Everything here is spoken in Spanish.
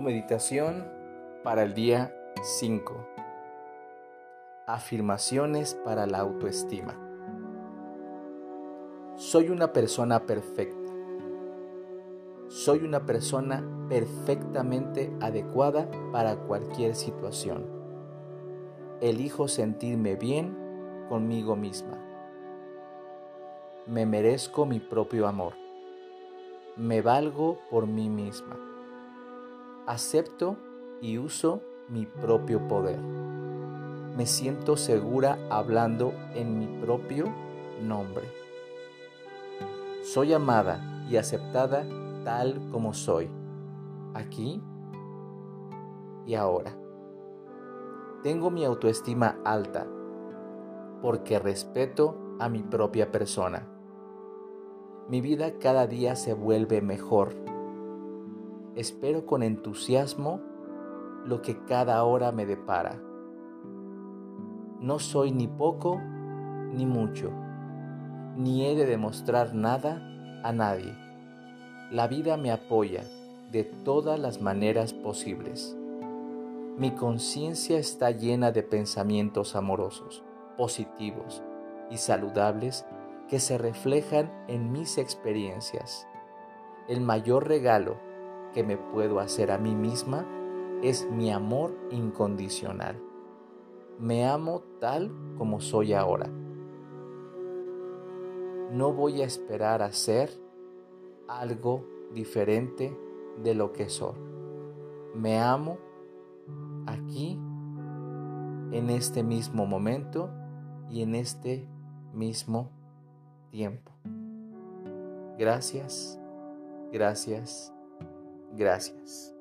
meditación para el día 5. Afirmaciones para la autoestima. Soy una persona perfecta. Soy una persona perfectamente adecuada para cualquier situación. Elijo sentirme bien conmigo misma. Me merezco mi propio amor. Me valgo por mí misma acepto y uso mi propio poder. Me siento segura hablando en mi propio nombre. Soy amada y aceptada tal como soy, aquí y ahora. Tengo mi autoestima alta porque respeto a mi propia persona. Mi vida cada día se vuelve mejor Espero con entusiasmo lo que cada hora me depara. No soy ni poco ni mucho, ni he de demostrar nada a nadie. La vida me apoya de todas las maneras posibles. Mi conciencia está llena de pensamientos amorosos, positivos y saludables que se reflejan en mis experiencias. El mayor regalo que me puedo hacer a mí misma es mi amor incondicional. Me amo tal como soy ahora. No voy a esperar a ser algo diferente de lo que soy. Me amo aquí, en este mismo momento y en este mismo tiempo. Gracias, gracias Gracias.